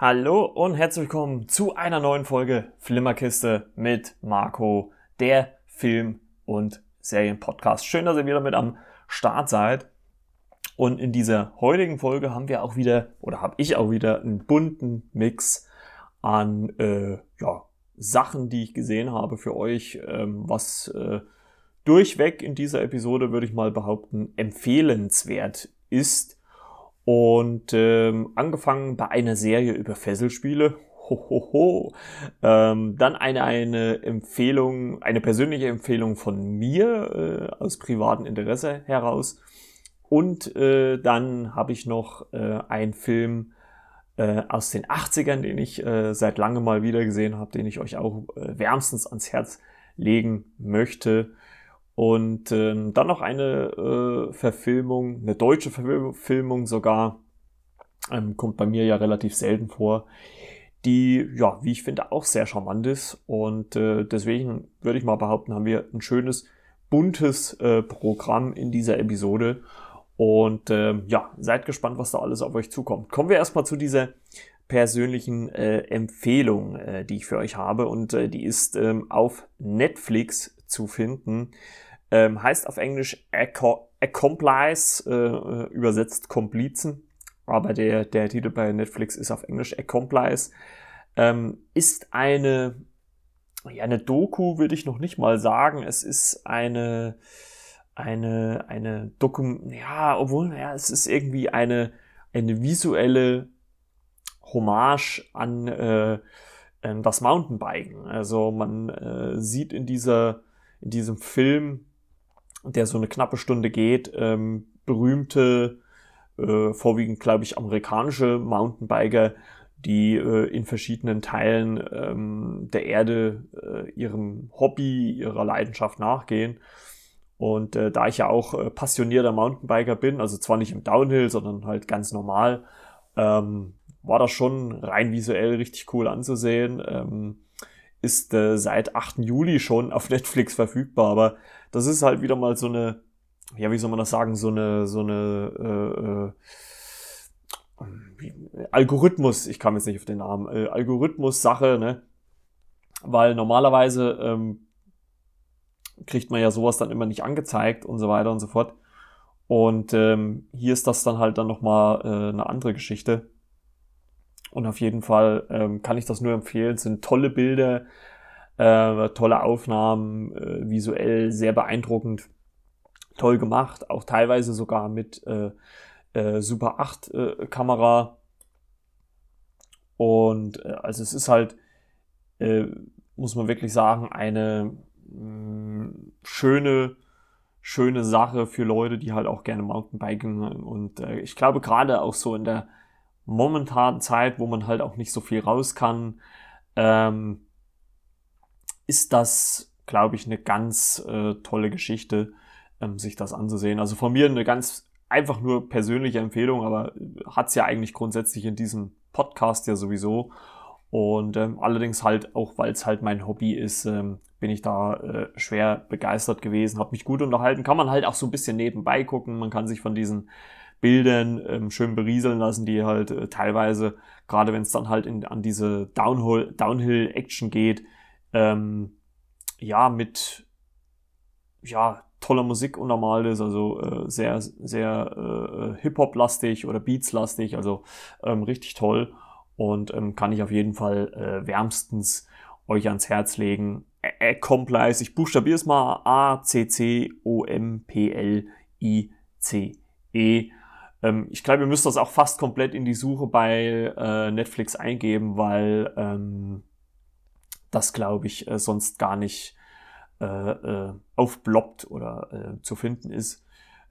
Hallo und herzlich willkommen zu einer neuen Folge Flimmerkiste mit Marco, der Film- und Serienpodcast. Schön, dass ihr wieder mit am Start seid. Und in dieser heutigen Folge haben wir auch wieder, oder habe ich auch wieder einen bunten Mix an äh, ja, Sachen, die ich gesehen habe für euch, ähm, was äh, durchweg in dieser Episode, würde ich mal behaupten, empfehlenswert ist. Und ähm, angefangen bei einer Serie über Fesselspiele. Hohoho. Ähm, dann eine, eine Empfehlung, eine persönliche Empfehlung von mir äh, aus privatem Interesse heraus. Und äh, dann habe ich noch äh, einen Film äh, aus den 80ern, den ich äh, seit langem mal wieder gesehen habe, den ich euch auch äh, wärmstens ans Herz legen möchte. Und ähm, dann noch eine äh, Verfilmung, eine deutsche Verfilmung sogar, ähm, kommt bei mir ja relativ selten vor, die, ja, wie ich finde, auch sehr charmant ist. Und äh, deswegen würde ich mal behaupten, haben wir ein schönes, buntes äh, Programm in dieser Episode. Und ähm, ja, seid gespannt, was da alles auf euch zukommt. Kommen wir erstmal zu dieser persönlichen äh, Empfehlung, äh, die ich für euch habe. Und äh, die ist ähm, auf Netflix zu finden. Ähm, heißt auf Englisch Accomplice, äh, übersetzt Komplizen. Aber der, der Titel bei Netflix ist auf Englisch Accomplice. Ähm, ist eine, ja, eine Doku, würde ich noch nicht mal sagen. Es ist eine eine, eine Dokum, ja, obwohl, ja, es ist irgendwie eine, eine visuelle Hommage an äh, das Mountainbiken. Also man äh, sieht in dieser, in diesem Film, der so eine knappe Stunde geht, ähm, berühmte, äh, vorwiegend, glaube ich, amerikanische Mountainbiker, die äh, in verschiedenen Teilen ähm, der Erde äh, ihrem Hobby, ihrer Leidenschaft nachgehen. Und äh, da ich ja auch äh, passionierter Mountainbiker bin, also zwar nicht im Downhill, sondern halt ganz normal, ähm, war das schon rein visuell richtig cool anzusehen. Ähm, ist äh, seit 8. Juli schon auf Netflix verfügbar, aber das ist halt wieder mal so eine, ja, wie soll man das sagen, so eine, so eine äh, äh, Algorithmus, ich kam jetzt nicht auf den Namen, äh, Algorithmus-Sache, ne? Weil normalerweise ähm, kriegt man ja sowas dann immer nicht angezeigt und so weiter und so fort. Und ähm, hier ist das dann halt dann nochmal äh, eine andere Geschichte. Und auf jeden Fall ähm, kann ich das nur empfehlen. Es sind tolle Bilder, äh, tolle Aufnahmen, äh, visuell sehr beeindruckend, toll gemacht, auch teilweise sogar mit äh, äh, Super 8 äh, Kamera. Und äh, also es ist halt, muss man wirklich sagen, eine schöne, schöne Sache für Leute, die halt auch gerne Mountainbiken und ich glaube gerade auch so in der momentanen Zeit, wo man halt auch nicht so viel raus kann, ähm, ist das, glaube ich, eine ganz äh, tolle Geschichte, ähm, sich das anzusehen. Also von mir eine ganz einfach nur persönliche Empfehlung, aber hat's ja eigentlich grundsätzlich in diesem Podcast ja sowieso. Und ähm, allerdings halt auch, weil es halt mein Hobby ist, ähm, bin ich da äh, schwer begeistert gewesen, habe mich gut unterhalten. Kann man halt auch so ein bisschen nebenbei gucken. Man kann sich von diesen Bildern ähm, schön berieseln lassen, die halt äh, teilweise, gerade wenn es dann halt in, an diese Downhill, Downhill-Action geht, ähm, ja, mit ja, toller Musik untermalt ist, also äh, sehr, sehr äh, Hip-Hop-lastig oder Beats-lastig, also ähm, richtig toll und ähm, kann ich auf jeden Fall äh, wärmstens euch ans Herz legen. Accomplice, ich buchstabiere es mal A-C-C-O-M-P-L-I-C-E. Ähm, ich glaube, ihr müsst das auch fast komplett in die Suche bei äh, Netflix eingeben, weil ähm, das, glaube ich, äh, sonst gar nicht äh, äh aufbloppt oder äh, zu finden ist.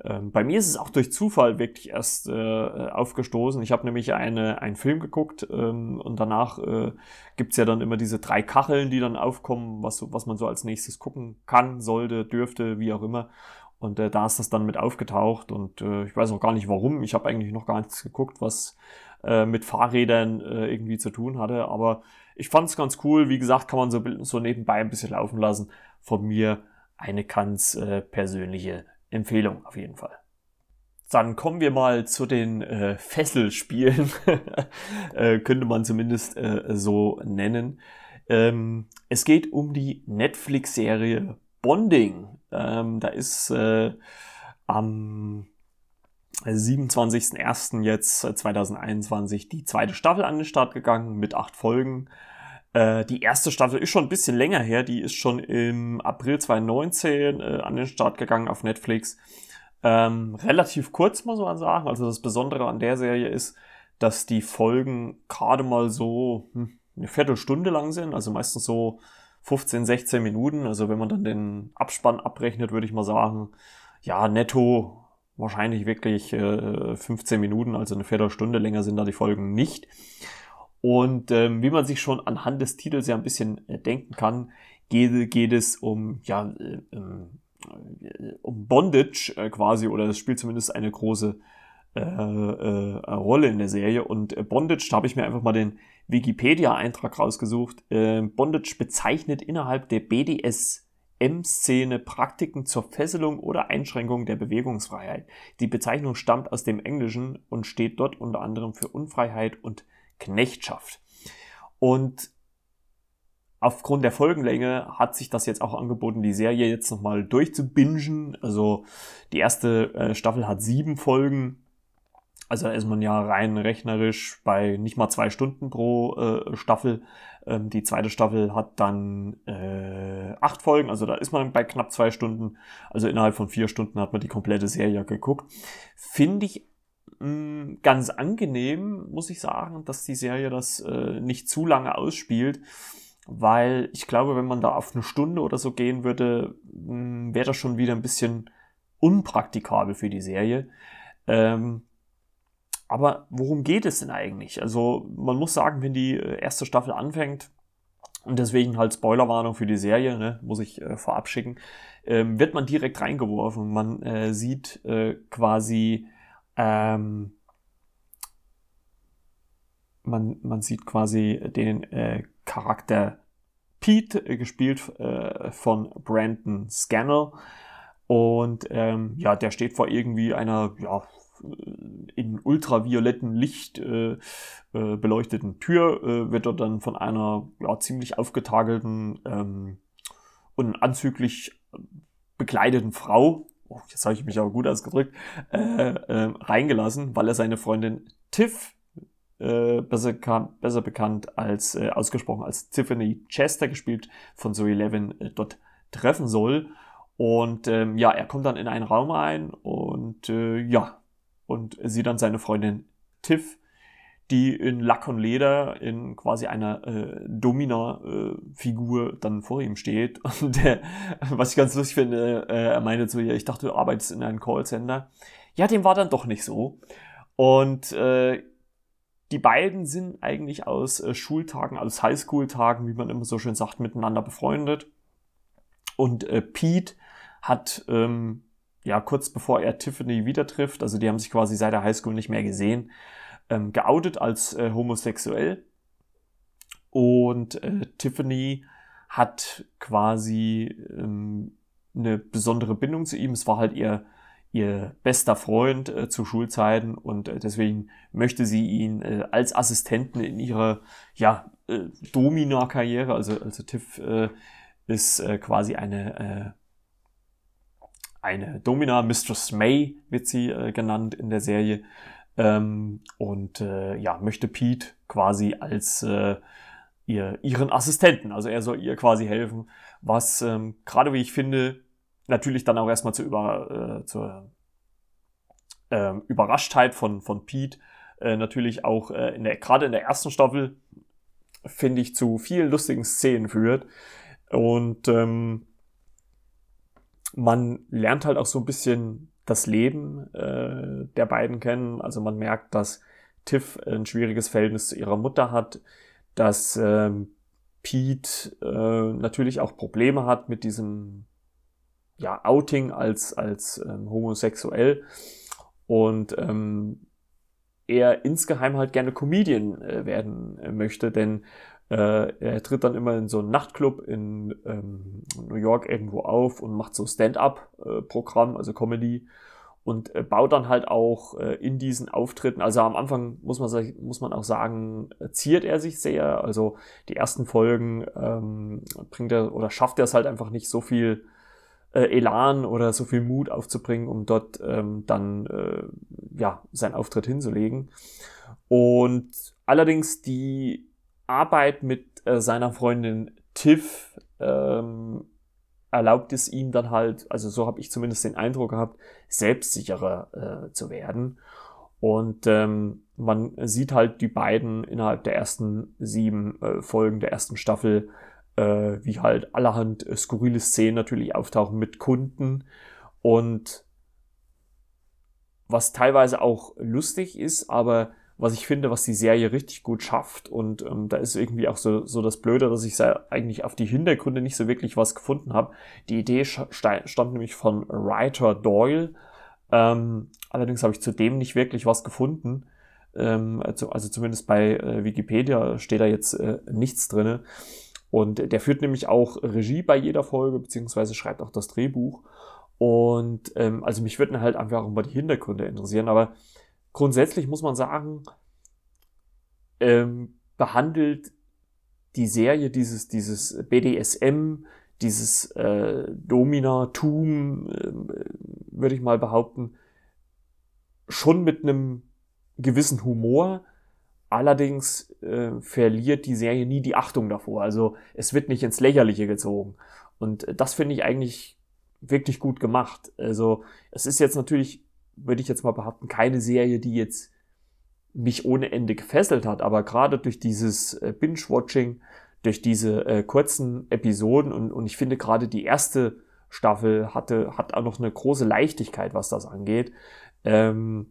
Ähm, bei mir ist es auch durch Zufall wirklich erst äh, aufgestoßen. Ich habe nämlich eine, einen Film geguckt ähm, und danach äh, gibt ja dann immer diese drei Kacheln, die dann aufkommen, was, was man so als nächstes gucken kann, sollte, dürfte, wie auch immer. Und äh, da ist das dann mit aufgetaucht und äh, ich weiß auch gar nicht warum. Ich habe eigentlich noch gar nichts geguckt, was äh, mit Fahrrädern äh, irgendwie zu tun hatte. Aber ich fand es ganz cool. Wie gesagt, kann man so, so nebenbei ein bisschen laufen lassen. Von mir eine ganz äh, persönliche Empfehlung auf jeden Fall. dann kommen wir mal zu den äh, Fesselspielen, äh, könnte man zumindest äh, so nennen. Ähm, es geht um die Netflix-Serie Bonding. Ähm, da ist äh, am 27.01. jetzt 2021 äh, die zweite Staffel an den Start gegangen mit acht Folgen. Äh, die erste Staffel ist schon ein bisschen länger her, die ist schon im April 2019 äh, an den Start gegangen auf Netflix. Ähm, relativ kurz, muss man sagen. Also das Besondere an der Serie ist, dass die Folgen gerade mal so hm, eine Viertelstunde lang sind, also meistens so 15, 16 Minuten. Also wenn man dann den Abspann abrechnet, würde ich mal sagen, ja, netto wahrscheinlich wirklich äh, 15 Minuten, also eine Viertelstunde länger sind da die Folgen nicht. Und ähm, wie man sich schon anhand des Titels ja ein bisschen äh, denken kann, geht, geht es um, ja, äh, ähm, äh, um Bondage äh, quasi, oder es spielt zumindest eine große äh, äh, Rolle in der Serie. Und äh, Bondage, da habe ich mir einfach mal den Wikipedia-Eintrag rausgesucht. Äh, Bondage bezeichnet innerhalb der BDSM-Szene Praktiken zur Fesselung oder Einschränkung der Bewegungsfreiheit. Die Bezeichnung stammt aus dem Englischen und steht dort unter anderem für Unfreiheit und Knechtschaft. Und aufgrund der Folgenlänge hat sich das jetzt auch angeboten, die Serie jetzt nochmal durchzubingen. Also die erste äh, Staffel hat sieben Folgen. Also ist man ja rein rechnerisch bei nicht mal zwei Stunden pro äh, Staffel. Ähm, die zweite Staffel hat dann äh, acht Folgen, also da ist man bei knapp zwei Stunden. Also innerhalb von vier Stunden hat man die komplette Serie geguckt. Finde ich mh, mm, ganz angenehm, muss ich sagen, dass die Serie das äh, nicht zu lange ausspielt weil ich glaube, wenn man da auf eine Stunde oder so gehen würde, hm, wäre das schon wieder ein bisschen unpraktikabel für die Serie. Ähm, aber worum geht es denn eigentlich? Also man muss sagen, wenn die äh, erste Staffel anfängt, und deswegen halt Spoilerwarnung für die Serie, ne, muss ich äh, vorab schicken, ähm, wird man direkt reingeworfen. Man äh, sieht äh, quasi, ähm, man, man sieht quasi den äh, Charakter Pete, äh, gespielt von Brandon Scannell. Und ähm, ja, der steht vor irgendwie einer ja, in ultravioletten Licht äh, äh, beleuchteten Tür, äh, wird dort dann von einer ja, ziemlich aufgetagelten ähm, und anzüglich bekleideten Frau, oh, jetzt habe ich mich aber gut ausgedrückt, äh, äh, reingelassen, weil er seine Freundin Tiff äh, besser, besser bekannt als äh, ausgesprochen als Tiffany Chester, gespielt von Zoe Levin, äh, dort treffen soll. Und ähm, ja, er kommt dann in einen Raum ein und äh, ja, und sieht dann seine Freundin Tiff, die in Lack und Leder in quasi einer äh, Domina-Figur äh, dann vor ihm steht. Und äh, was ich ganz lustig finde, äh, er meinte zu ihr, ich dachte, du arbeitest in einem Callcenter. Ja, dem war dann doch nicht so. Und äh, die beiden sind eigentlich aus äh, Schultagen, aus Highschool-Tagen, wie man immer so schön sagt, miteinander befreundet. Und äh, Pete hat ähm, ja kurz bevor er Tiffany wieder trifft, also die haben sich quasi seit der Highschool nicht mehr gesehen, ähm, geoutet als äh, homosexuell. Und äh, Tiffany hat quasi ähm, eine besondere Bindung zu ihm. Es war halt ihr ihr bester Freund äh, zu Schulzeiten und äh, deswegen möchte sie ihn äh, als Assistenten in ihrer ja, äh, Domina-Karriere, also, also Tiff ist quasi eine, eine Domina, Mistress May wird sie äh, genannt in der Serie ähm, und äh, ja, möchte Pete quasi als äh, ihr, ihren Assistenten, also er soll ihr quasi helfen, was ähm, gerade wie ich finde, natürlich dann auch erstmal zur, Über, äh, zur äh, Überraschtheit von, von Pete äh, natürlich auch äh, in der, gerade in der ersten Staffel, finde ich, zu vielen lustigen Szenen führt. Und ähm, man lernt halt auch so ein bisschen das Leben äh, der beiden kennen. Also man merkt, dass Tiff ein schwieriges Verhältnis zu ihrer Mutter hat, dass ähm, Pete äh, natürlich auch Probleme hat mit diesem ja, Outing als, als ähm, homosexuell und ähm, er insgeheim halt gerne Comedian äh, werden äh, möchte, denn äh, er tritt dann immer in so einen Nachtclub in ähm, New York irgendwo auf und macht so Stand-up-Programm, also Comedy. und äh, baut dann halt auch äh, in diesen Auftritten, also am Anfang muss man, muss man auch sagen, ziert er sich sehr. Also die ersten Folgen ähm, bringt er oder schafft er es halt einfach nicht so viel äh, Elan oder so viel Mut aufzubringen, um dort ähm, dann äh, ja seinen Auftritt hinzulegen. Und allerdings die Arbeit mit äh, seiner Freundin Tiff ähm, erlaubt es ihm dann halt, also so habe ich zumindest den Eindruck gehabt, selbstsicherer äh, zu werden. Und ähm, man sieht halt die beiden innerhalb der ersten sieben äh, Folgen der ersten Staffel, äh, wie halt allerhand äh, skurrile Szenen natürlich auftauchen mit Kunden. Und was teilweise auch lustig ist, aber was ich finde, was die Serie richtig gut schafft. Und ähm, da ist irgendwie auch so, so das Blöde, dass ich eigentlich auf die Hintergründe nicht so wirklich was gefunden habe. Die Idee stammt nämlich von Writer Doyle. Ähm, allerdings habe ich zu dem nicht wirklich was gefunden. Ähm, also, also zumindest bei äh, Wikipedia steht da jetzt äh, nichts drinne. Und der führt nämlich auch Regie bei jeder Folge, beziehungsweise schreibt auch das Drehbuch. Und ähm, also mich würden halt einfach auch mal die Hintergründe interessieren, aber grundsätzlich muss man sagen, ähm, behandelt die Serie dieses, dieses BDSM, dieses äh, Dominatum, äh, würde ich mal behaupten, schon mit einem gewissen Humor. Allerdings äh, verliert die Serie nie die Achtung davor. Also es wird nicht ins Lächerliche gezogen. Und das finde ich eigentlich wirklich gut gemacht. Also es ist jetzt natürlich würde ich jetzt mal behaupten, keine Serie, die jetzt mich ohne Ende gefesselt hat, aber gerade durch dieses äh, Binge-Watching, durch diese äh, kurzen Episoden und, und ich finde gerade die erste Staffel hatte, hat auch noch eine große Leichtigkeit, was das angeht. Ähm,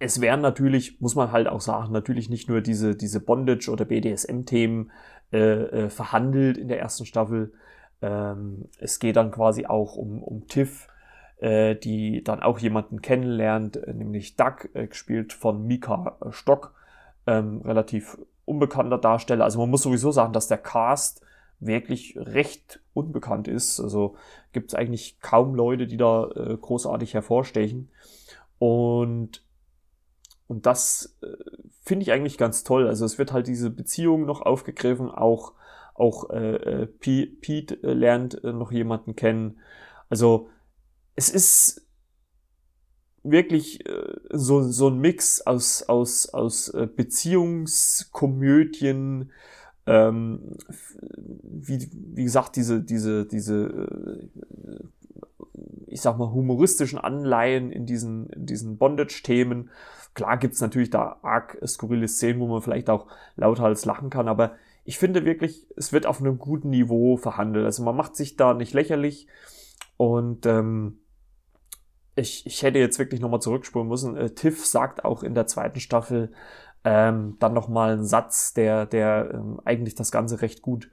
es werden natürlich, muss man halt auch sagen, natürlich nicht nur diese, diese Bondage- oder BDSM-Themen äh, äh, verhandelt in der ersten Staffel. Ähm, es geht dann quasi auch um, um Tiff, äh, die dann auch jemanden kennenlernt, äh, nämlich Doug, äh, gespielt von Mika äh, Stock, ähm, relativ unbekannter Darsteller. Also man muss sowieso sagen, dass der Cast wirklich recht unbekannt ist. Also gibt es eigentlich kaum Leute, die da äh, großartig hervorstechen. Und, und das äh, finde ich eigentlich ganz toll. Also es wird halt diese Beziehung noch aufgegriffen, auch, auch äh, Pete lernt noch jemanden kennen. Also es ist wirklich äh, so, so ein Mix aus, aus, aus äh, Beziehungskomödien, ähm, wie, wie gesagt, diese, diese, diese, äh, ich sag mal, humoristischen Anleihen in diesen, in diesen Bondage-Themen. Klar gibt's natürlich da arg skurrile Szenen, wo man vielleicht auch lauthals lachen kann, aber ich finde wirklich, es wird auf einem guten Niveau verhandelt. Also man macht sich da nicht lächerlich und ähm, ich, ich hätte jetzt wirklich nochmal zurückspulen müssen. Äh, Tiff sagt auch in der zweiten Staffel ähm, dann nochmal einen Satz, der, der ähm, eigentlich das Ganze recht gut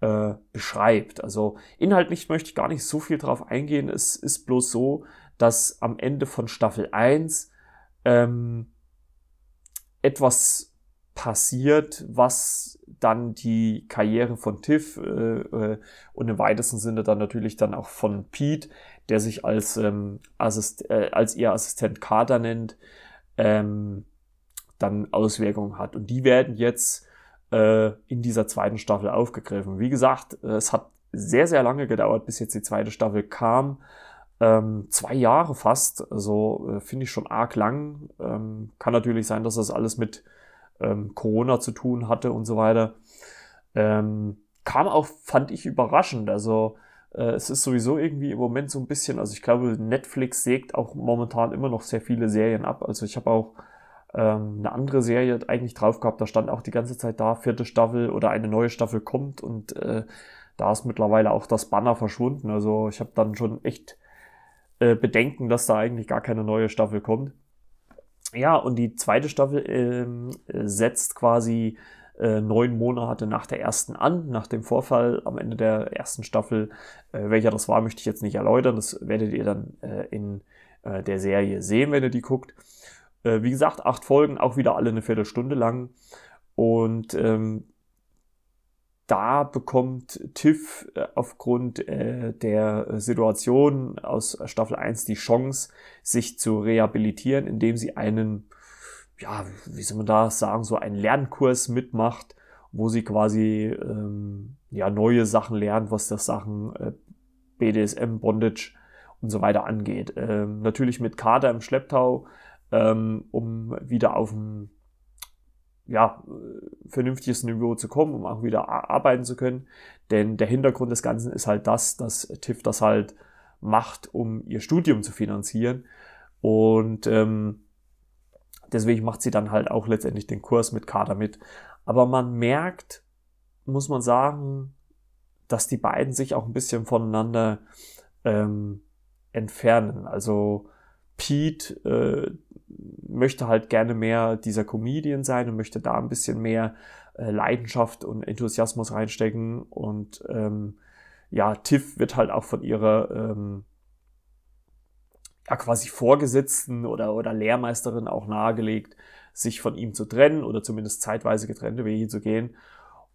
äh, beschreibt. Also inhaltlich möchte ich gar nicht so viel drauf eingehen. Es ist bloß so, dass am Ende von Staffel 1 ähm, etwas passiert, was dann die Karriere von Tiff äh, äh, und im weitesten Sinne dann natürlich dann auch von Pete, der sich als, ähm, Assist äh, als ihr Assistent Carter nennt, ähm, dann Auswirkungen hat. Und die werden jetzt äh, in dieser zweiten Staffel aufgegriffen. Wie gesagt, es hat sehr, sehr lange gedauert, bis jetzt die zweite Staffel kam. Ähm, zwei Jahre fast, also äh, finde ich schon arg lang. Ähm, kann natürlich sein, dass das alles mit ähm, Corona zu tun hatte und so weiter. Ähm, kam auch, fand ich überraschend. Also es ist sowieso irgendwie im Moment so ein bisschen, also ich glaube, Netflix sägt auch momentan immer noch sehr viele Serien ab. Also ich habe auch ähm, eine andere Serie eigentlich drauf gehabt, da stand auch die ganze Zeit da, vierte Staffel oder eine neue Staffel kommt und äh, da ist mittlerweile auch das Banner verschwunden. Also ich habe dann schon echt äh, Bedenken, dass da eigentlich gar keine neue Staffel kommt. Ja, und die zweite Staffel ähm, setzt quasi äh, neun Monate nach der ersten an, nach dem Vorfall am Ende der ersten Staffel. Äh, welcher das war, möchte ich jetzt nicht erläutern. Das werdet ihr dann äh, in äh, der Serie sehen, wenn ihr die guckt. Äh, wie gesagt, acht Folgen, auch wieder alle eine Viertelstunde lang. Und ähm, da bekommt Tiff äh, aufgrund äh, der Situation aus Staffel 1 die Chance, sich zu rehabilitieren, indem sie einen, ja, wie soll man da sagen, so einen Lernkurs mitmacht, wo sie quasi ähm, ja, neue Sachen lernt, was das Sachen äh, BDSM, Bondage und so weiter angeht. Ähm, natürlich mit Kader im Schlepptau, ähm, um wieder auf ein ja, vernünftiges Niveau zu kommen, um auch wieder arbeiten zu können. Denn der Hintergrund des Ganzen ist halt das, dass TIFF das halt macht, um ihr Studium zu finanzieren. Und ähm, deswegen macht sie dann halt auch letztendlich den Kurs mit Kader mit. Aber man merkt, muss man sagen, dass die beiden sich auch ein bisschen voneinander ähm, entfernen. Also Pete äh, möchte halt gerne mehr dieser Comedian sein und möchte da ein bisschen mehr äh, Leidenschaft und Enthusiasmus reinstecken. Und ähm, ja, Tiff wird halt auch von ihrer ähm, ja, quasi Vorgesetzten oder, oder Lehrmeisterin auch nahegelegt, sich von ihm zu trennen oder zumindest zeitweise getrennte Wege zu gehen.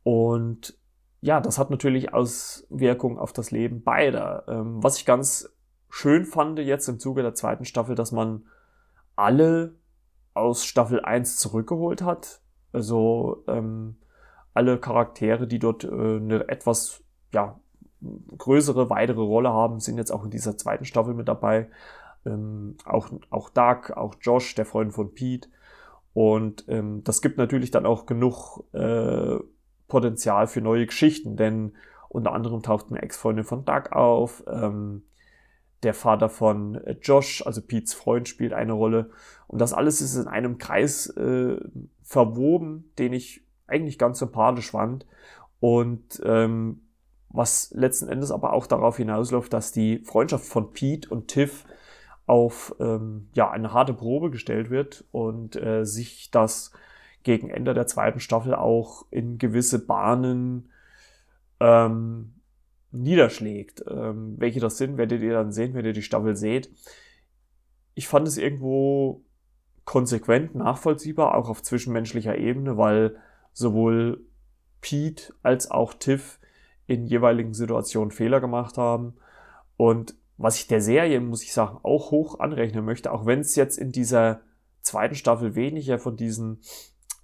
Und ja, das hat natürlich Auswirkungen auf das Leben beider. Ähm, was ich ganz schön fand jetzt im Zuge der zweiten Staffel, dass man alle aus Staffel 1 zurückgeholt hat. Also ähm, alle Charaktere, die dort äh, eine etwas ja, größere, weitere Rolle haben, sind jetzt auch in dieser zweiten Staffel mit dabei. Ähm, auch, auch Doug, auch Josh, der Freund von Pete. Und ähm, das gibt natürlich dann auch genug äh, Potenzial für neue Geschichten, denn unter anderem taucht eine Ex-Freundin von Doug auf. Ähm, der Vater von äh, Josh, also Pete's Freund, spielt eine Rolle. Und das alles ist in einem Kreis äh, verwoben, den ich eigentlich ganz sympathisch fand. Und ähm, was letzten Endes aber auch darauf hinausläuft, dass die Freundschaft von Pete und Tiff auf ähm, ja, eine harte Probe gestellt wird und äh, sich das gegen Ende der zweiten Staffel auch in gewisse Bahnen ähm, niederschlägt. Ähm, welche das sind, werdet ihr dann sehen, wenn ihr die Staffel seht. Ich fand es irgendwo konsequent, nachvollziehbar, auch auf zwischenmenschlicher Ebene, weil sowohl Pete als auch Tiff in jeweiligen Situationen Fehler gemacht haben. Und was ich der Serie, muss ich sagen, auch hoch anrechnen möchte, auch wenn es jetzt in dieser zweiten Staffel weniger von diesen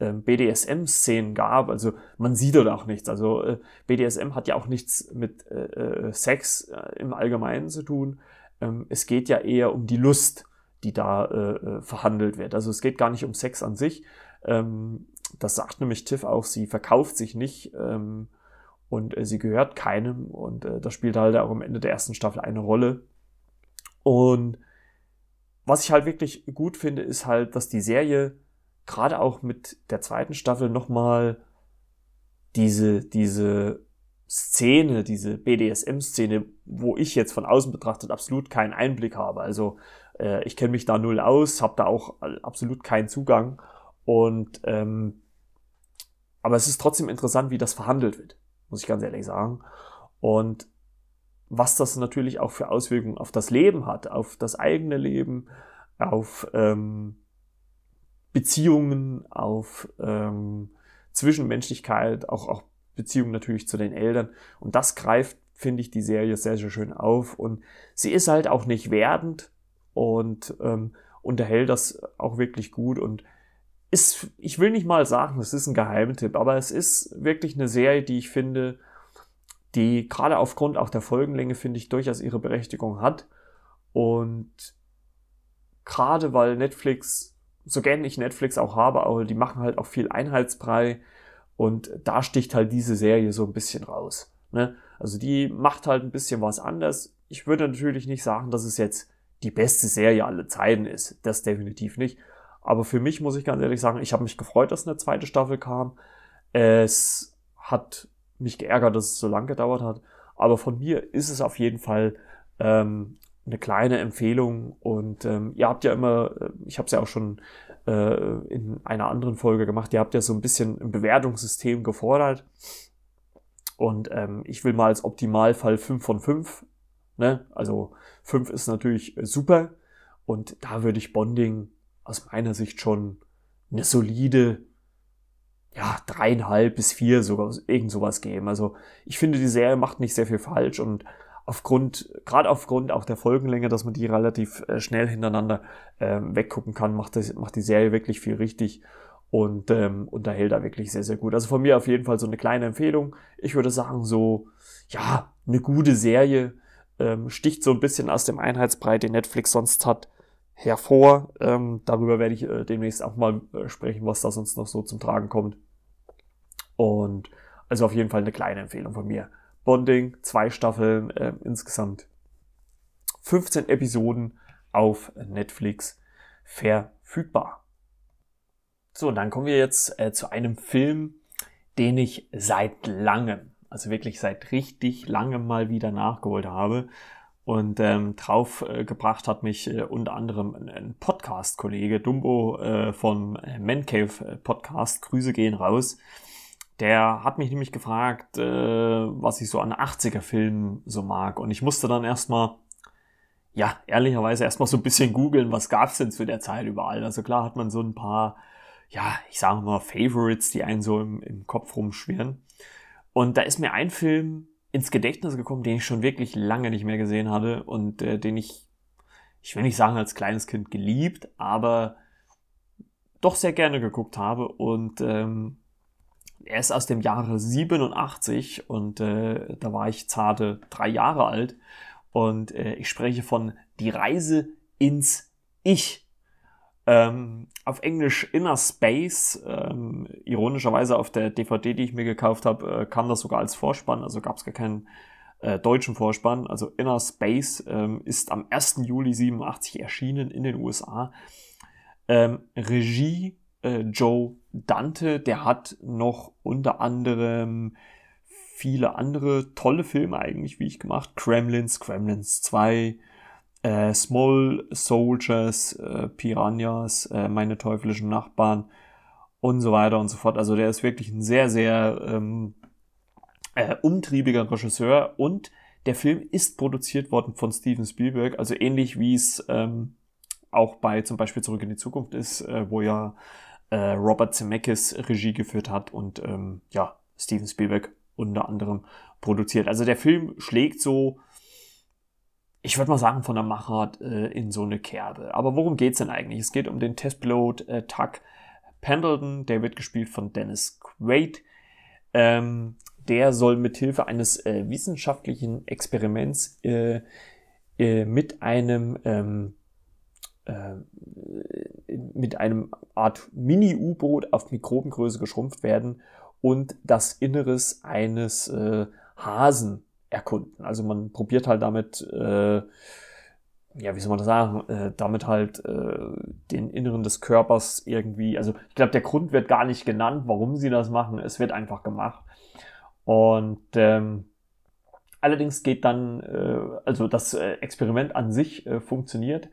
ähm, BDSM-Szenen gab. Also man sieht dort auch nichts. Also äh, BDSM hat ja auch nichts mit äh, äh, Sex äh, im Allgemeinen zu tun. Ähm, es geht ja eher um die Lust, die da äh, äh, verhandelt wird. Also es geht gar nicht um Sex an sich. Ähm, das sagt nämlich Tiff auch, sie verkauft sich nicht ähm, und sie gehört keinem. Und das spielt halt auch am Ende der ersten Staffel eine Rolle. Und was ich halt wirklich gut finde, ist halt, dass die Serie gerade auch mit der zweiten Staffel nochmal diese, diese Szene, diese BDSM-Szene, wo ich jetzt von außen betrachtet absolut keinen Einblick habe. Also äh, ich kenne mich da null aus, habe da auch absolut keinen Zugang. Und ähm, aber es ist trotzdem interessant, wie das verhandelt wird, muss ich ganz ehrlich sagen. Und was das natürlich auch für Auswirkungen auf das Leben hat, auf das eigene Leben, auf ähm, Beziehungen, auf ähm, Zwischenmenschlichkeit, auch, auch Beziehungen natürlich zu den Eltern. Und das greift, finde ich, die Serie sehr, sehr schön auf. Und sie ist halt auch nicht werdend und ähm, unterhält das auch wirklich gut und ist, ich will nicht mal sagen, es ist ein Geheimtipp, aber es ist wirklich eine Serie, die ich finde, die gerade aufgrund auch der Folgenlänge, finde ich, durchaus ihre Berechtigung hat. Und gerade weil Netflix so gern ich Netflix auch habe, aber die machen halt auch viel Einheitsbrei und da sticht halt diese Serie so ein bisschen raus. Ne? Also die macht halt ein bisschen was anders. Ich würde natürlich nicht sagen, dass es jetzt die beste Serie aller Zeiten ist. Das definitiv nicht. Aber für mich muss ich ganz ehrlich sagen, ich habe mich gefreut, dass eine zweite Staffel kam. Es hat mich geärgert, dass es so lange gedauert hat. Aber von mir ist es auf jeden Fall ähm, eine kleine Empfehlung und ähm, ihr habt ja immer, äh, ich habe es ja auch schon äh, in einer anderen Folge gemacht, ihr habt ja so ein bisschen ein Bewertungssystem gefordert und ähm, ich will mal als Optimalfall 5 von 5, ne? also 5 ist natürlich super und da würde ich Bonding aus meiner Sicht schon eine solide ja, dreieinhalb bis vier sogar irgend sowas geben. Also ich finde, die Serie macht nicht sehr viel falsch und aufgrund, gerade aufgrund auch der Folgenlänge, dass man die relativ äh, schnell hintereinander äh, weggucken kann, macht, das, macht die Serie wirklich viel richtig und ähm, unterhält da wirklich sehr, sehr gut. Also von mir auf jeden Fall so eine kleine Empfehlung. Ich würde sagen, so, ja, eine gute Serie, ähm, sticht so ein bisschen aus dem Einheitsbrei, den Netflix sonst hat, hervor. Ähm, darüber werde ich äh, demnächst auch mal äh, sprechen, was da sonst noch so zum Tragen kommt. Und also auf jeden Fall eine kleine Empfehlung von mir. Bonding, zwei Staffeln, äh, insgesamt 15 Episoden auf Netflix verfügbar. So, und dann kommen wir jetzt äh, zu einem Film, den ich seit langem, also wirklich seit richtig langem mal wieder nachgeholt habe. Und ähm, drauf äh, gebracht hat mich äh, unter anderem ein, ein Podcast-Kollege, Dumbo äh, vom Mancave äh, Podcast, Grüße gehen raus. Der hat mich nämlich gefragt, äh, was ich so an 80er-Filmen so mag. Und ich musste dann erstmal, ja, ehrlicherweise erstmal so ein bisschen googeln, was gab's denn zu der Zeit überall. Also klar hat man so ein paar, ja, ich sage mal, Favorites, die einen so im, im Kopf rumschwirren. Und da ist mir ein Film ins Gedächtnis gekommen, den ich schon wirklich lange nicht mehr gesehen hatte und äh, den ich, ich will nicht sagen als kleines Kind geliebt, aber doch sehr gerne geguckt habe. Und ähm, er ist aus dem Jahre 87 und äh, da war ich zarte drei Jahre alt. Und äh, ich spreche von Die Reise ins Ich. Ähm, auf Englisch Inner Space, ähm, ironischerweise auf der DVD, die ich mir gekauft habe, äh, kam das sogar als Vorspann, also gab es gar keinen äh, deutschen Vorspann. Also Inner Space ähm, ist am 1. Juli 87 erschienen in den USA. Ähm, Regie äh, Joe Dante, der hat noch unter anderem viele andere tolle Filme eigentlich, wie ich gemacht. Kremlins, Kremlins 2, äh, Small Soldiers, äh, Piranhas, äh, meine teuflischen Nachbarn und so weiter und so fort. Also der ist wirklich ein sehr, sehr ähm, äh, umtriebiger Regisseur und der Film ist produziert worden von Steven Spielberg, also ähnlich wie es ähm, auch bei zum Beispiel Zurück in die Zukunft ist, äh, wo ja äh, Robert Zemeckis Regie geführt hat und ähm, ja, Steven Spielberg unter anderem produziert. Also der Film schlägt so ich würde mal sagen, von der Machart äh, in so eine Kerbe. Aber worum geht's denn eigentlich? Es geht um den Testpilot äh, Tuck Pendleton, der wird gespielt von Dennis Quaid. Ähm, der soll mithilfe eines äh, wissenschaftlichen Experiments äh, äh, mit einem ähm, äh, mit einem Art Mini-U-Boot auf Mikrobengröße geschrumpft werden und das Inneres eines äh, Hasen erkunden. Also man probiert halt damit, äh, ja, wie soll man das sagen, äh, damit halt äh, den Inneren des Körpers irgendwie, also ich glaube, der Grund wird gar nicht genannt, warum sie das machen. Es wird einfach gemacht. Und ähm, allerdings geht dann, äh, also das äh, Experiment an sich äh, funktioniert.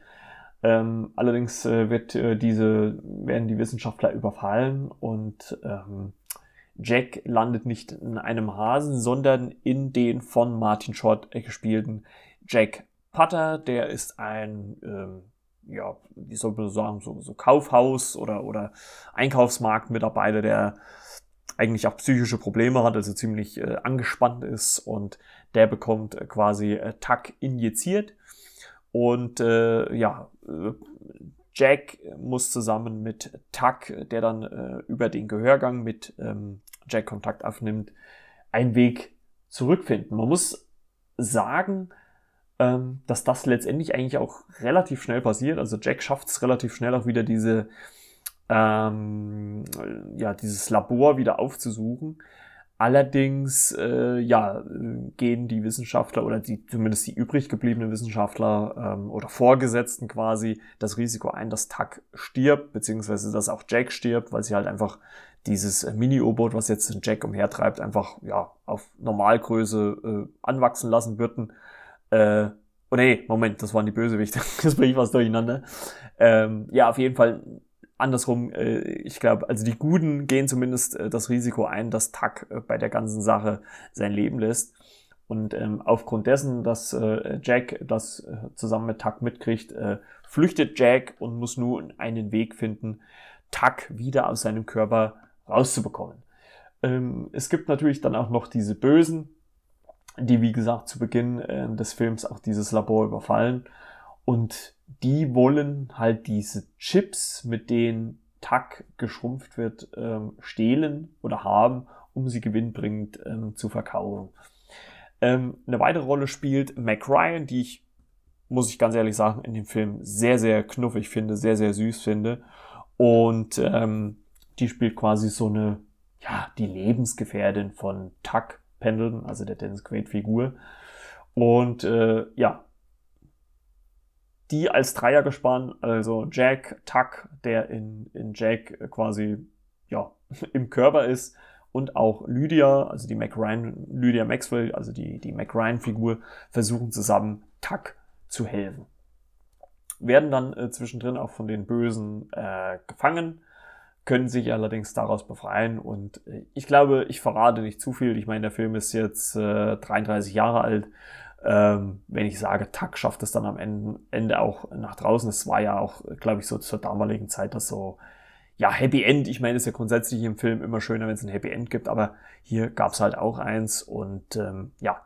Ähm, allerdings wird diese, werden die Wissenschaftler überfallen und ähm, Jack landet nicht in einem Hasen, sondern in den von Martin Short gespielten Jack Putter. Der ist ein, ähm, ja, wie soll man sagen, so, so Kaufhaus oder, oder Einkaufsmarktmitarbeiter, der eigentlich auch psychische Probleme hat, also ziemlich äh, angespannt ist und der bekommt äh, quasi äh, Tack injiziert und äh, ja, äh, Jack muss zusammen mit Tuck, der dann äh, über den Gehörgang mit ähm, Jack Kontakt aufnimmt, einen Weg zurückfinden. Man muss sagen, ähm, dass das letztendlich eigentlich auch relativ schnell passiert. Also Jack schafft es relativ schnell auch wieder diese, ähm, ja, dieses Labor wieder aufzusuchen. Allerdings äh, ja, gehen die Wissenschaftler oder die, zumindest die übrig gebliebenen Wissenschaftler ähm, oder Vorgesetzten quasi das Risiko ein, dass Tuck stirbt, beziehungsweise dass auch Jack stirbt, weil sie halt einfach dieses Mini-U-Boot, was jetzt Jack umhertreibt, einfach ja, auf Normalgröße äh, anwachsen lassen würden. Äh, oh nee, Moment, das waren die Bösewichte. das bringe ich was durcheinander. Ähm, ja, auf jeden Fall andersrum, äh, ich glaube, also die Guten gehen zumindest äh, das Risiko ein, dass Tuck äh, bei der ganzen Sache sein Leben lässt. Und ähm, aufgrund dessen, dass äh, Jack das äh, zusammen mit Tuck mitkriegt, äh, flüchtet Jack und muss nun einen Weg finden, Tuck wieder aus seinem Körper rauszubekommen. Ähm, es gibt natürlich dann auch noch diese Bösen, die wie gesagt zu Beginn äh, des Films auch dieses Labor überfallen und die wollen halt diese Chips, mit denen Tack geschrumpft wird, ähm, stehlen oder haben, um sie gewinnbringend ähm, zu verkaufen. Ähm, eine weitere Rolle spielt Mac Ryan, die ich, muss ich ganz ehrlich sagen, in dem Film sehr, sehr knuffig finde, sehr, sehr süß finde. Und ähm, die spielt quasi so eine, ja, die Lebensgefährdin von Tuck Pendleton, also der Dennis Quaid Figur. Und äh, ja, die als Dreier gespannt, also Jack, Tuck, der in, in Jack quasi ja, im Körper ist, und auch Lydia, also die Mac Ryan, Lydia Maxwell, also die, die Mac Ryan-Figur, versuchen zusammen Tuck zu helfen. Werden dann äh, zwischendrin auch von den Bösen äh, gefangen, können sich allerdings daraus befreien und äh, ich glaube, ich verrate nicht zu viel. Ich meine, der Film ist jetzt äh, 33 Jahre alt. Ähm, wenn ich sage, Tuck schafft es dann am Ende, Ende auch nach draußen. Es war ja auch, glaube ich, so zur damaligen Zeit das so ja, Happy End, ich meine, ist ja grundsätzlich im Film immer schöner, wenn es ein Happy End gibt, aber hier gab es halt auch eins und ähm, ja,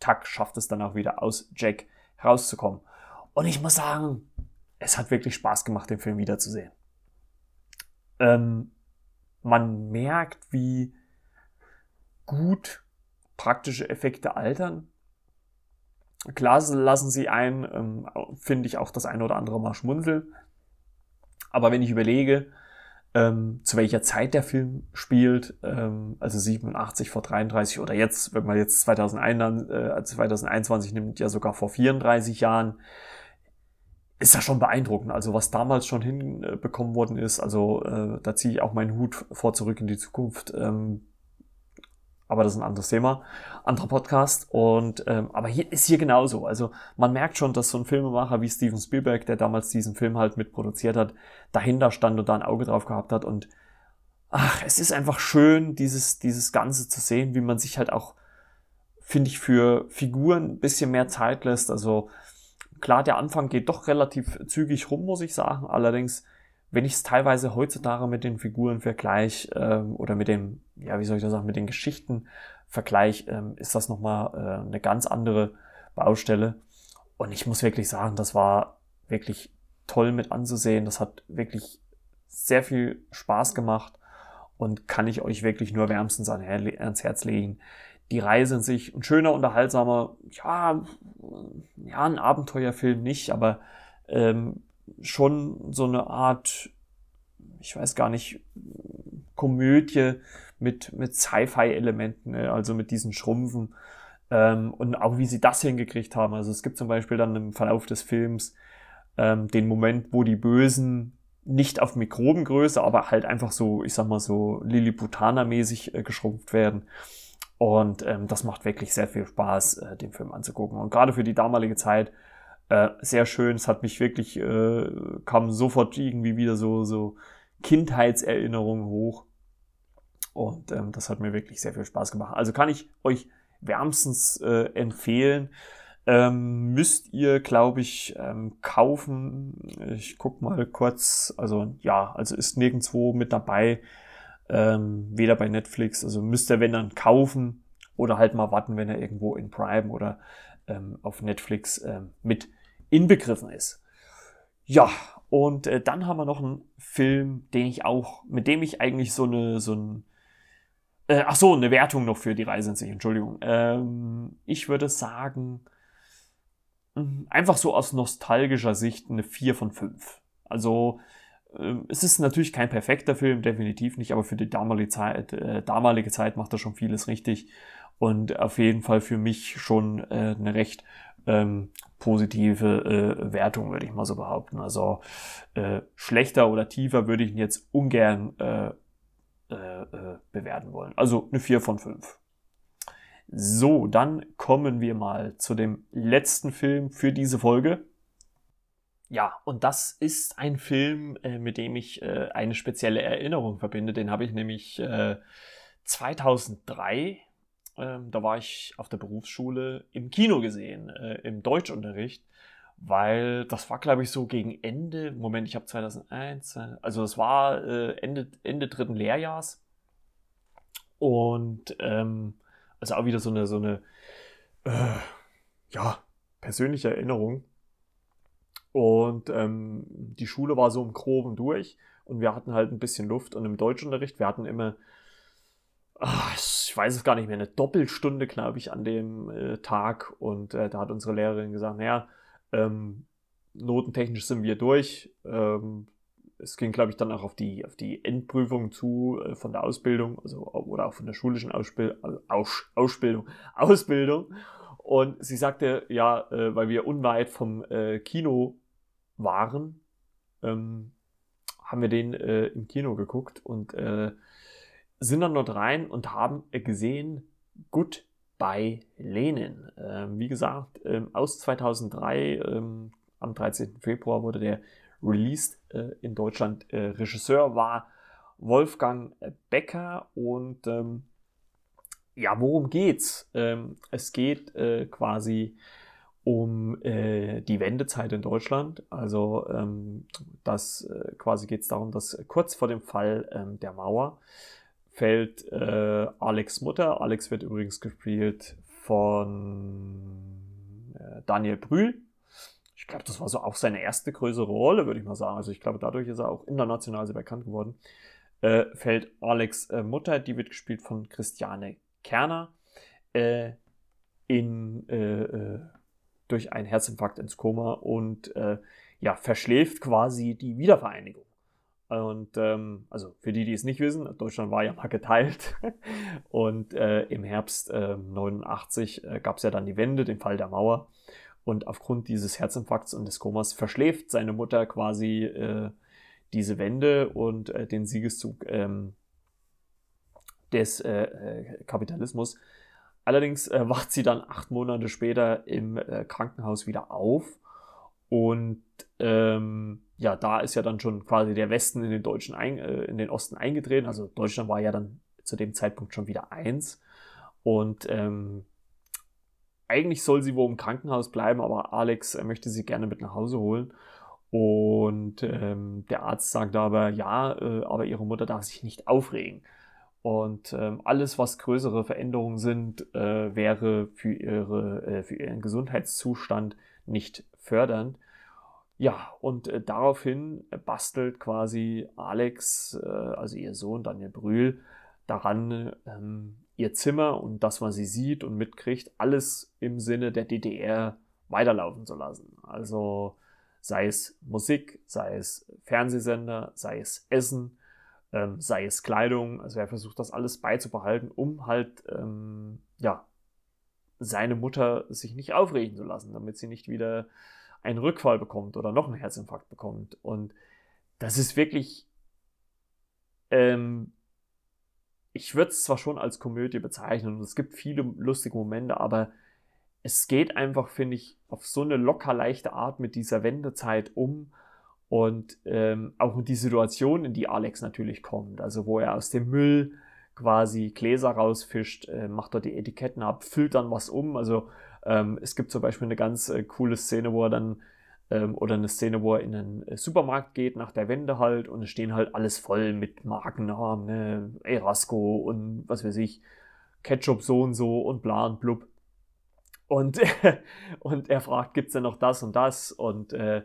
Tuck schafft es dann auch wieder aus Jack rauszukommen. Und ich muss sagen, es hat wirklich Spaß gemacht, den Film wiederzusehen. Ähm, man merkt, wie gut praktische Effekte altern. Klar lassen sie ein, ähm, finde ich auch das eine oder andere Mal schmunzeln. Aber wenn ich überlege, ähm, zu welcher Zeit der Film spielt, ähm, also 87 vor 33 oder jetzt, wenn man jetzt 2001, äh, 2021 nimmt, ja sogar vor 34 Jahren, ist das schon beeindruckend. Also was damals schon hinbekommen worden ist, also äh, da ziehe ich auch meinen Hut vor zurück in die Zukunft. Ähm, aber das ist ein anderes Thema, anderer Podcast. Und ähm, aber hier ist hier genauso. Also man merkt schon, dass so ein Filmemacher wie Steven Spielberg, der damals diesen Film halt mitproduziert hat, dahinter stand und da ein Auge drauf gehabt hat. Und ach, es ist einfach schön, dieses dieses Ganze zu sehen, wie man sich halt auch, finde ich, für Figuren ein bisschen mehr Zeit lässt. Also klar, der Anfang geht doch relativ zügig rum, muss ich sagen. Allerdings wenn ich es teilweise heutzutage mit den Figuren vergleiche ähm, oder mit dem, ja, wie soll ich das sagen, mit den Geschichten vergleiche, ähm, ist das nochmal äh, eine ganz andere Baustelle. Und ich muss wirklich sagen, das war wirklich toll mit anzusehen. Das hat wirklich sehr viel Spaß gemacht und kann ich euch wirklich nur wärmstens ans Herz legen. Die Reise in sich, ein schöner, unterhaltsamer, ja, ja, ein Abenteuerfilm nicht, aber ähm, schon so eine Art, ich weiß gar nicht, Komödie mit, mit Sci-Fi-Elementen, ne? also mit diesen Schrumpfen. Ähm, und auch wie sie das hingekriegt haben. Also es gibt zum Beispiel dann im Verlauf des Films ähm, den Moment, wo die Bösen nicht auf Mikrobengröße, aber halt einfach so, ich sag mal so Lilliputaner-mäßig äh, geschrumpft werden. Und ähm, das macht wirklich sehr viel Spaß, äh, den Film anzugucken. Und gerade für die damalige Zeit äh, sehr schön. Es hat mich wirklich, äh, kam sofort irgendwie wieder so, so Kindheitserinnerungen hoch. Und ähm, das hat mir wirklich sehr viel Spaß gemacht. Also kann ich euch wärmstens äh, empfehlen. Ähm, müsst ihr, glaube ich, ähm, kaufen. Ich guck mal kurz. Also ja, also ist nirgendwo mit dabei. Ähm, weder bei Netflix. Also müsst ihr, wenn dann kaufen oder halt mal warten, wenn er irgendwo in Prime oder ähm, auf Netflix ähm, mit inbegriffen ist. Ja, und äh, dann haben wir noch einen Film, den ich auch, mit dem ich eigentlich so eine, so ein, äh, ach so, eine Wertung noch für die Reise in sich, Entschuldigung. Ähm, ich würde sagen, hm, einfach so aus nostalgischer Sicht eine 4 von 5. Also, äh, es ist natürlich kein perfekter Film, definitiv nicht, aber für die damalige Zeit, äh, damalige Zeit macht er schon vieles richtig und auf jeden Fall für mich schon äh, eine recht ähm, positive äh, Wertung, würde ich mal so behaupten. Also äh, schlechter oder tiefer würde ich ihn jetzt ungern äh, äh, äh bewerten wollen. Also eine 4 von 5. So, dann kommen wir mal zu dem letzten Film für diese Folge. Ja, und das ist ein Film, äh, mit dem ich eine spezielle Erinnerung verbinde. Den habe ich nämlich äh, 2003 ähm, da war ich auf der Berufsschule im Kino gesehen, äh, im Deutschunterricht. weil das war, glaube ich, so gegen Ende, Moment, ich habe 2001, also das war äh, Ende, Ende dritten Lehrjahrs. Und ähm, also auch wieder so eine, so eine äh, ja, persönliche Erinnerung. Und ähm, die Schule war so im Groben durch und wir hatten halt ein bisschen Luft. Und im Deutschunterricht, wir hatten immer, ich weiß es gar nicht mehr, eine Doppelstunde, glaube ich, an dem äh, Tag. Und äh, da hat unsere Lehrerin gesagt, naja, ähm, notentechnisch sind wir durch. Ähm, es ging, glaube ich, dann auch auf die, auf die Endprüfung zu äh, von der Ausbildung, also oder auch von der schulischen Ausbild Aus Ausbildung, Ausbildung. Und sie sagte, ja, äh, weil wir unweit vom äh, Kino waren, ähm, haben wir den äh, im Kino geguckt und sind dann dort rein und haben gesehen, Good bei Lenin. Ähm, wie gesagt, ähm, aus 2003, ähm, am 13. Februar wurde der released äh, in Deutschland. Äh, Regisseur war Wolfgang Becker und ähm, ja, worum geht's? Ähm, es geht äh, quasi um äh, die Wendezeit in Deutschland. Also ähm, das äh, quasi geht es darum, dass kurz vor dem Fall ähm, der Mauer fällt äh, Alex Mutter. Alex wird übrigens gespielt von äh, Daniel Brühl. Ich glaube, das war so auch seine erste größere Rolle, würde ich mal sagen. Also ich glaube, dadurch ist er auch international sehr bekannt geworden. Äh, fällt Alex äh, Mutter, die wird gespielt von Christiane Kerner, äh, in, äh, durch einen Herzinfarkt ins Koma und ja, verschläft quasi die Wiedervereinigung. Und ähm, also für die, die es nicht wissen, Deutschland war ja mal geteilt. Und äh, im Herbst äh, 89 äh, gab es ja dann die Wende, den Fall der Mauer. Und aufgrund dieses Herzinfarkts und des Komas verschläft seine Mutter quasi äh, diese Wende und äh, den Siegeszug ähm, des äh, äh Kapitalismus. Allerdings äh, wacht sie dann acht Monate später im äh, Krankenhaus wieder auf und ähm, ja, da ist ja dann schon quasi der Westen in den Deutschen ein, äh, in den Osten eingetreten. Also Deutschland war ja dann zu dem Zeitpunkt schon wieder eins. Und ähm, eigentlich soll sie wohl im Krankenhaus bleiben, aber Alex möchte sie gerne mit nach Hause holen. Und ähm, der Arzt sagt aber, ja, äh, aber ihre Mutter darf sich nicht aufregen. Und ähm, alles, was größere Veränderungen sind, äh, wäre für, ihre, äh, für ihren Gesundheitszustand nicht fördernd. Ja, und äh, daraufhin bastelt quasi Alex, äh, also ihr Sohn Daniel Brühl, daran, ähm, ihr Zimmer und das, was sie sieht und mitkriegt, alles im Sinne der DDR weiterlaufen zu lassen. Also sei es Musik, sei es Fernsehsender, sei es Essen, ähm, sei es Kleidung. Also er versucht das alles beizubehalten, um halt ähm, ja seine Mutter sich nicht aufregen zu lassen, damit sie nicht wieder einen Rückfall bekommt oder noch einen Herzinfarkt bekommt. Und das ist wirklich, ähm, ich würde es zwar schon als Komödie bezeichnen und es gibt viele lustige Momente, aber es geht einfach, finde ich, auf so eine locker leichte Art mit dieser Wendezeit um und ähm, auch die Situation, in die Alex natürlich kommt, also wo er aus dem Müll quasi Gläser rausfischt, äh, macht dort die Etiketten ab, füllt dann was um. Also ähm, es gibt zum Beispiel eine ganz äh, coole Szene, wo er dann ähm, oder eine Szene, wo er in einen äh, Supermarkt geht, nach der Wende halt, und es stehen halt alles voll mit Markennamen, ne? Erasco und was weiß ich, Ketchup so und so und bla und blub. Und, und er fragt, gibt's denn noch das und das? Und äh,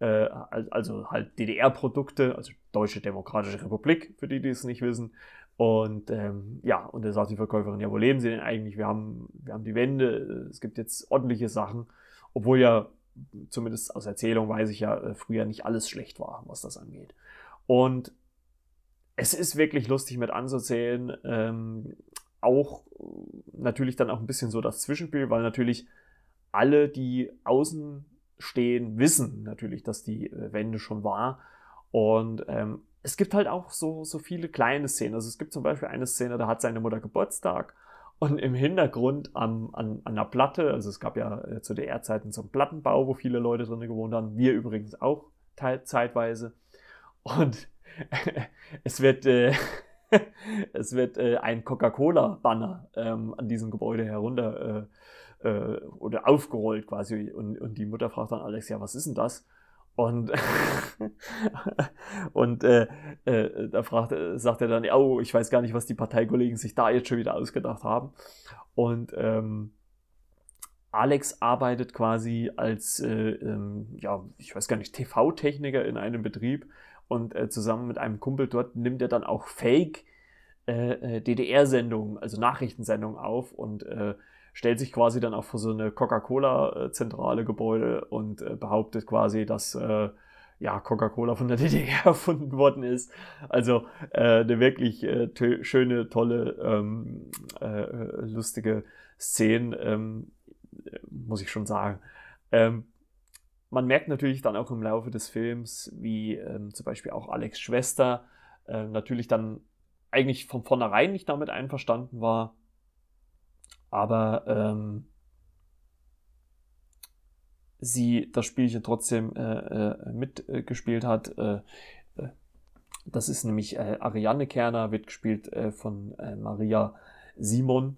äh, also halt DDR-Produkte, also Deutsche Demokratische Republik, für die, die es nicht wissen. Und ähm, ja, und da sagt die Verkäuferin, ja, wo leben Sie denn eigentlich? Wir haben, wir haben die Wände, es gibt jetzt ordentliche Sachen, obwohl ja, zumindest aus Erzählung weiß ich ja, äh, früher nicht alles schlecht war, was das angeht. Und es ist wirklich lustig mit anzusehen. Ähm, auch natürlich dann auch ein bisschen so das Zwischenspiel, weil natürlich alle, die außen stehen, wissen natürlich, dass die äh, Wende schon war. Und ähm, es gibt halt auch so, so viele kleine Szenen. Also es gibt zum Beispiel eine Szene, da hat seine Mutter Geburtstag und im Hintergrund an, an, an einer Platte, also es gab ja äh, zu DDR-Zeiten so einen Plattenbau, wo viele Leute drin gewohnt haben, wir übrigens auch zeitweise. Und es wird, äh, es wird äh, ein Coca-Cola-Banner ähm, an diesem Gebäude herunter äh, oder aufgerollt quasi. Und, und die Mutter fragt dann Alex, ja, was ist denn das? Und, und äh, äh, da fragt, sagt er dann, oh, ich weiß gar nicht, was die Parteikollegen sich da jetzt schon wieder ausgedacht haben. Und ähm, Alex arbeitet quasi als, äh, ähm, ja, ich weiß gar nicht, TV-Techniker in einem Betrieb und äh, zusammen mit einem Kumpel dort nimmt er dann auch Fake äh, äh DDR-Sendungen, also Nachrichtensendungen auf und stellt sich quasi dann auch vor so eine Coca-Cola-zentrale Gebäude und äh, behauptet quasi, dass äh, ja, Coca-Cola von der DDR erfunden worden ist. Also äh, eine wirklich äh, schöne, tolle, ähm, äh, lustige Szene, ähm, muss ich schon sagen. Ähm, man merkt natürlich dann auch im Laufe des Films, wie ähm, zum Beispiel auch Alex Schwester äh, natürlich dann eigentlich von vornherein nicht damit einverstanden war, aber ähm, sie das Spielchen trotzdem äh, äh, mitgespielt hat. Äh, äh, das ist nämlich äh, Ariane Kerner, wird gespielt von Maria Simon.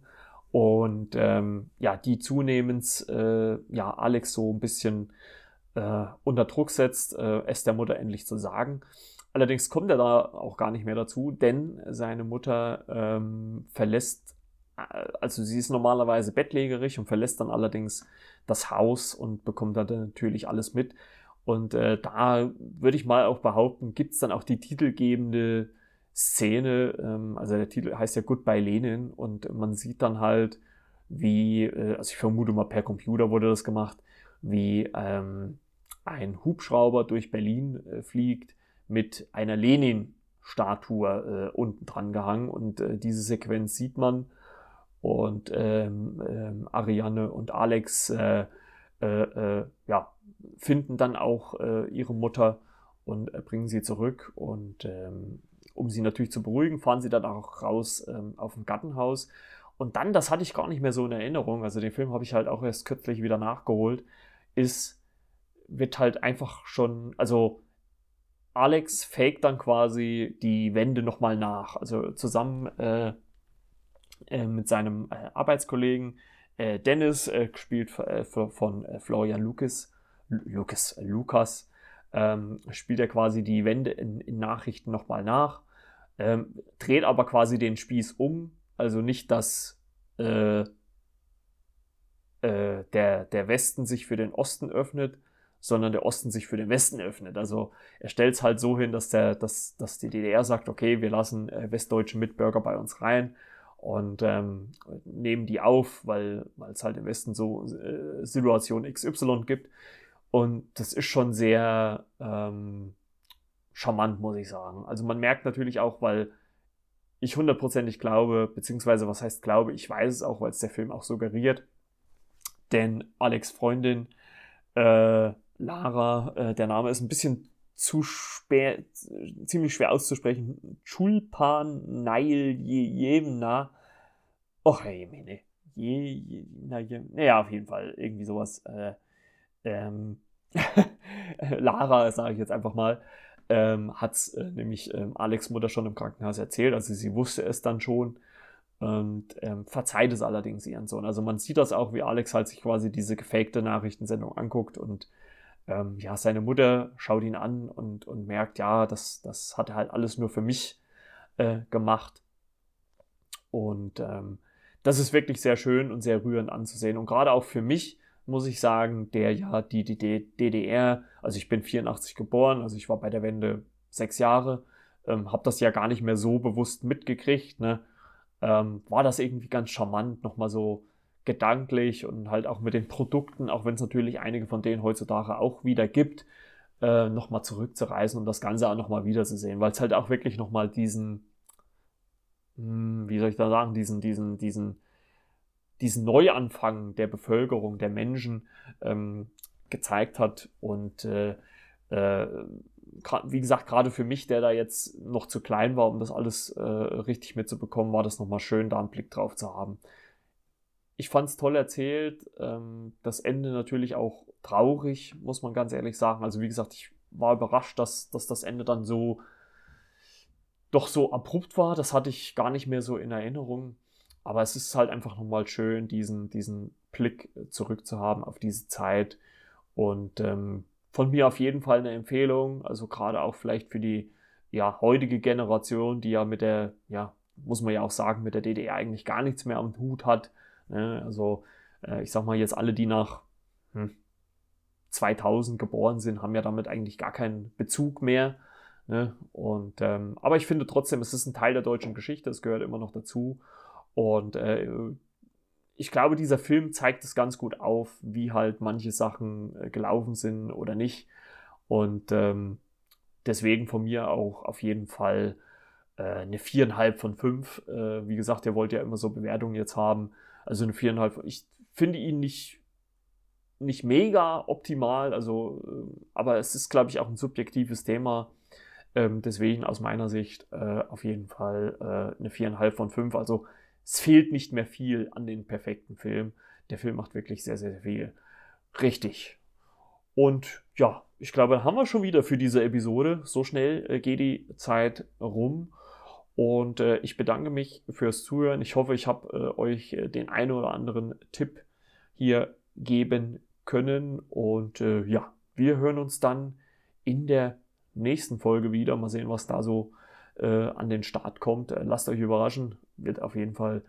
Und ähm, ja, die zunehmend ja, Alex so ein bisschen unter Druck setzt, es der Mutter endlich zu sagen. Allerdings kommt er da auch gar nicht mehr dazu, denn seine Mutter ähm, verlässt also sie ist normalerweise bettlägerig und verlässt dann allerdings das Haus und bekommt dann natürlich alles mit. Und äh, da würde ich mal auch behaupten, gibt's dann auch die titelgebende Szene, ähm, also der Titel heißt ja Goodbye Lenin und man sieht dann halt, wie, äh, also ich vermute mal per Computer wurde das gemacht, wie ähm, ein Hubschrauber durch Berlin äh, fliegt mit einer Lenin-Statue äh, unten dran gehangen und äh, diese Sequenz sieht man und ähm, ähm, Ariane und Alex äh, äh, äh, ja, finden dann auch äh, ihre Mutter und äh, bringen sie zurück. Und ähm, um sie natürlich zu beruhigen, fahren sie dann auch raus ähm, auf dem Gartenhaus. Und dann, das hatte ich gar nicht mehr so in Erinnerung, also den Film habe ich halt auch erst kürzlich wieder nachgeholt, ist, wird halt einfach schon, also Alex fake dann quasi die Wände nochmal nach. Also zusammen äh, mit seinem äh, Arbeitskollegen äh, Dennis, äh, gespielt von Florian Lucas, Lucas, Lukas, ähm, spielt er quasi die Wende in, in Nachrichten nochmal nach, ähm, dreht aber quasi den Spieß um, also nicht, dass äh, äh, der, der Westen sich für den Osten öffnet, sondern der Osten sich für den Westen öffnet. Also er stellt es halt so hin, dass, der, dass, dass die DDR sagt, okay, wir lassen äh, westdeutsche Mitbürger bei uns rein und ähm, nehmen die auf, weil es halt im Westen so äh, Situation XY gibt. Und das ist schon sehr ähm, charmant, muss ich sagen. Also man merkt natürlich auch, weil ich hundertprozentig glaube, beziehungsweise was heißt glaube, ich weiß es auch, weil es der Film auch suggeriert. Denn Alex Freundin, äh, Lara, äh, der Name ist ein bisschen zu schwer, ziemlich schwer auszusprechen. Chulpan Nail Jemna. Och, hey, meine. Je, je, na, je, naja, auf jeden Fall irgendwie sowas. Äh, ähm, Lara, sage ich jetzt einfach mal, ähm, hat äh, nämlich ähm, Alex Mutter schon im Krankenhaus erzählt. Also sie wusste es dann schon und ähm, verzeiht es allerdings ihren Sohn. Also man sieht das auch, wie Alex halt sich quasi diese gefakte Nachrichtensendung anguckt und ähm, ja, seine Mutter schaut ihn an und, und merkt, ja, das, das hat er halt alles nur für mich äh, gemacht. Und ähm, das ist wirklich sehr schön und sehr rührend anzusehen. Und gerade auch für mich, muss ich sagen, der ja die, die DDR, also ich bin 84 geboren, also ich war bei der Wende sechs Jahre, ähm, habe das ja gar nicht mehr so bewusst mitgekriegt, ne? ähm, war das irgendwie ganz charmant, nochmal so gedanklich und halt auch mit den Produkten, auch wenn es natürlich einige von denen heutzutage auch wieder gibt, äh, nochmal zurückzureisen und das Ganze auch nochmal wiederzusehen, weil es halt auch wirklich nochmal diesen, mh, hm, wie soll ich da sagen, diesen, diesen, diesen, diesen Neuanfang der Bevölkerung, der Menschen ähm, gezeigt hat und äh, äh, wie gesagt, gerade für mich, der da jetzt noch zu klein war, um das alles äh, richtig mitzubekommen, war das nochmal schön, da einen Blick drauf zu haben ich fand es toll erzählt. Ähm, das Ende natürlich auch traurig, muss man ganz ehrlich sagen. Also wie gesagt, ich war überrascht, dass, dass das Ende dann so doch so abrupt war. Das hatte ich gar nicht mehr so in Erinnerung. Aber es ist halt einfach nochmal schön, diesen, diesen Blick zurück zu haben auf diese Zeit. Und ähm, von mir auf jeden Fall eine Empfehlung, also gerade auch vielleicht für die ja, heutige Generation, die ja mit der, ja, muss man ja auch sagen, mit der DDR eigentlich gar nichts mehr am Hut hat. Ne? Also äh, ich sag mal jetzt alle, die nach hm, 2000 geboren sind, haben ja damit eigentlich gar keinen Bezug mehr. Ne? Und, ähm, aber ich finde trotzdem, es ist ein Teil der deutschen Geschichte, es gehört immer noch dazu. Und äh, ich glaube, dieser Film zeigt es ganz gut auf, wie halt manche Sachen äh, gelaufen sind oder nicht. Und ähm, deswegen von mir auch auf jeden Fall eine viereinhalb von fünf. Wie gesagt, ihr wollt ja immer so Bewertungen jetzt haben. Also eine viereinhalb. Ich finde ihn nicht nicht mega optimal, also, äh, aber es ist, glaube ich, auch ein subjektives Thema. Ähm, deswegen aus meiner Sicht äh, auf jeden Fall äh, eine viereinhalb von fünf. Also es fehlt nicht mehr viel an den perfekten Film. Der Film macht wirklich sehr, sehr viel richtig. Und ja, ich glaube, haben wir schon wieder für diese Episode. So schnell äh, geht die Zeit rum. Und äh, ich bedanke mich fürs Zuhören. Ich hoffe, ich habe äh, euch äh, den einen oder anderen Tipp hier geben können. Und äh, ja, wir hören uns dann in der nächsten Folge wieder. Mal sehen, was da so äh, an den Start kommt. Lasst euch überraschen. Wird auf jeden Fall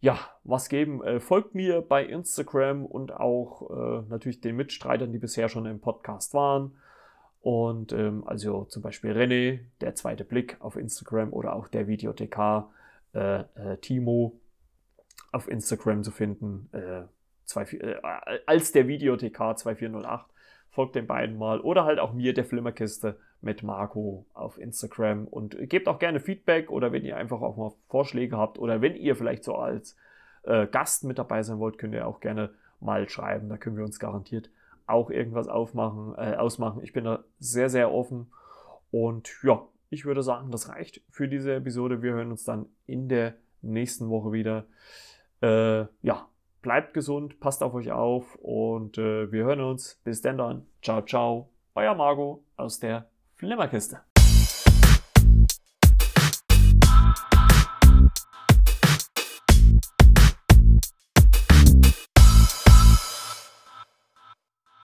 ja, was geben. Folgt mir bei Instagram und auch äh, natürlich den Mitstreitern, die bisher schon im Podcast waren. Und ähm, also zum Beispiel René, der zweite Blick auf Instagram oder auch der Videothekar äh, äh, Timo auf Instagram zu finden. Äh, 2, äh, als der Videothekar 2408. Folgt den beiden mal. Oder halt auch mir, der Flimmerkiste mit Marco auf Instagram. Und gebt auch gerne Feedback oder wenn ihr einfach auch mal Vorschläge habt oder wenn ihr vielleicht so als äh, Gast mit dabei sein wollt, könnt ihr auch gerne mal schreiben. Da können wir uns garantiert auch irgendwas aufmachen, äh, ausmachen. Ich bin da sehr, sehr offen. Und ja, ich würde sagen, das reicht für diese Episode. Wir hören uns dann in der nächsten Woche wieder. Äh, ja, bleibt gesund, passt auf euch auf und äh, wir hören uns. Bis denn dann. Ciao, ciao. Euer Margot aus der Flimmerkiste.